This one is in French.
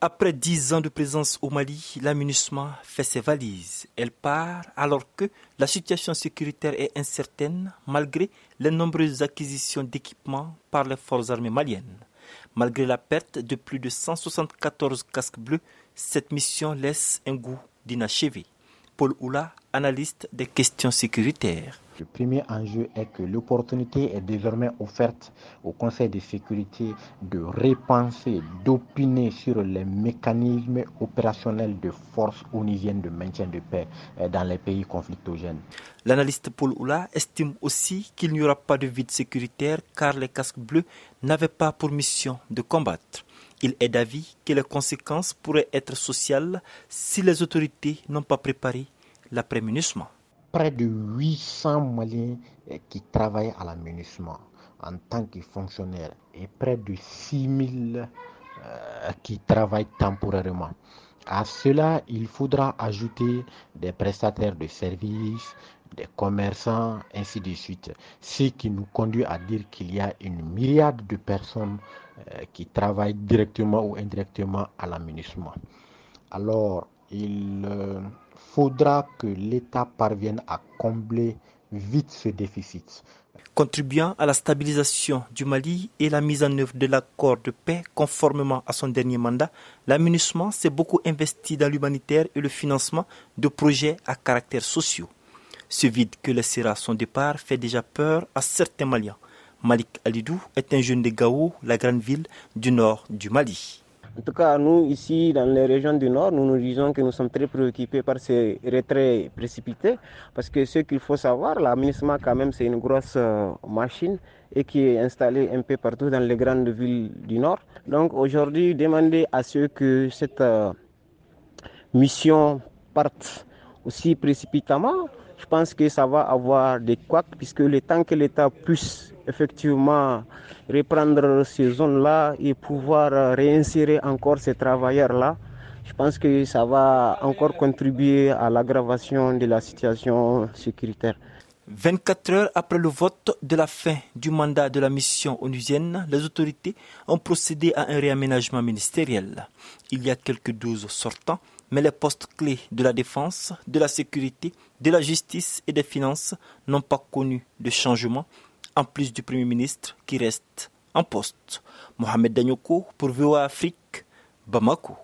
Après dix ans de présence au Mali, la fait ses valises. Elle part alors que la situation sécuritaire est incertaine malgré les nombreuses acquisitions d'équipements par les forces armées maliennes. Malgré la perte de plus de 174 casques bleus, cette mission laisse un goût d'inachevé. Paul Oula, analyste des questions sécuritaires. Le premier enjeu est que l'opportunité est désormais offerte au Conseil de sécurité de repenser, d'opiner sur les mécanismes opérationnels de force onusienne de maintien de paix euh, dans les pays conflictogènes. L'analyste Paul Oula estime aussi qu'il n'y aura pas de vide sécuritaire car les casques bleus n'avaient pas pour mission de combattre. Il est d'avis que les conséquences pourraient être sociales si les autorités n'ont pas préparé l'après-munissement. Près de 800 Maliens eh, qui travaillent à l'aménagement en tant que fonctionnaires et près de 6000 euh, qui travaillent temporairement. À cela, il faudra ajouter des prestataires de services, des commerçants, ainsi de suite. Ce qui nous conduit à dire qu'il y a une myriade de personnes euh, qui travaillent directement ou indirectement à l'aménagement. Alors, il euh, faudra que l'État parvienne à combler vite ce déficit. Contribuant à la stabilisation du Mali et la mise en œuvre de l'accord de paix conformément à son dernier mandat, l'aménagement s'est beaucoup investi dans l'humanitaire et le financement de projets à caractère social. Ce vide que laissera son départ fait déjà peur à certains Maliens. Malik Alidou est un jeune de Gao, la grande ville du nord du Mali. En tout cas, nous, ici, dans les régions du Nord, nous nous disons que nous sommes très préoccupés par ces retraits précipités. Parce que ce qu'il faut savoir, la quand même, c'est une grosse euh, machine et qui est installée un peu partout dans les grandes villes du Nord. Donc, aujourd'hui, demander à ceux que cette euh, mission parte aussi précipitamment, je pense que ça va avoir des couacs, puisque le temps que l'État puisse effectivement reprendre ces zones-là et pouvoir réinsérer encore ces travailleurs-là, je pense que ça va encore contribuer à l'aggravation de la situation sécuritaire. 24 heures après le vote de la fin du mandat de la mission onusienne, les autorités ont procédé à un réaménagement ministériel. Il y a quelques douze sortants, mais les postes clés de la défense, de la sécurité, de la justice et des finances n'ont pas connu de changement, en plus du Premier ministre qui reste en poste. Mohamed Danyoko pour VOA Afrique, Bamako.